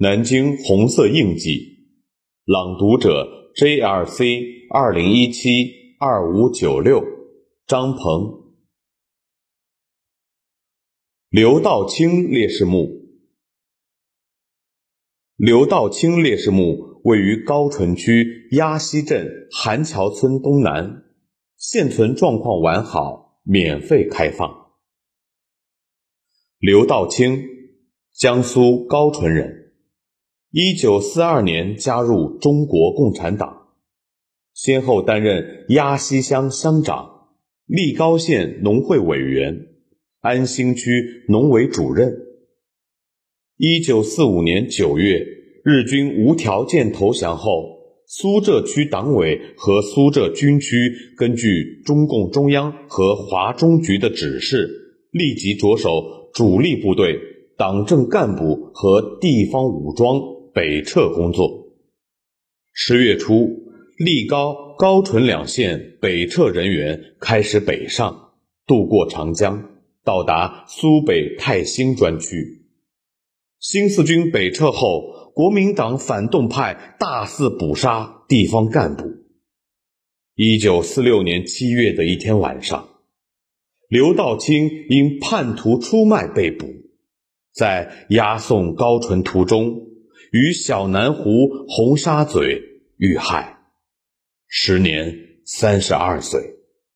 南京红色印记，朗读者 J.R.C. 二零一七二五九六，张鹏。刘道清烈士墓，刘道清烈士墓位于高淳区鸭溪镇韩桥村东南，现存状况完好，免费开放。刘道清，江苏高淳人。一九四二年加入中国共产党，先后担任鸭溪乡乡长、利高县农会委员、安兴区农委主任。一九四五年九月，日军无条件投降后，苏浙区党委和苏浙军区根据中共中央和华中局的指示，立即着手主力部队、党政干部和地方武装。北撤工作。十月初，利高、高淳两县北撤人员开始北上，渡过长江，到达苏北泰兴专区。新四军北撤后，国民党反动派大肆捕杀地方干部。一九四六年七月的一天晚上，刘道清因叛徒出卖被捕，在押送高淳途中。与小南湖红沙嘴遇害，时年三十二岁。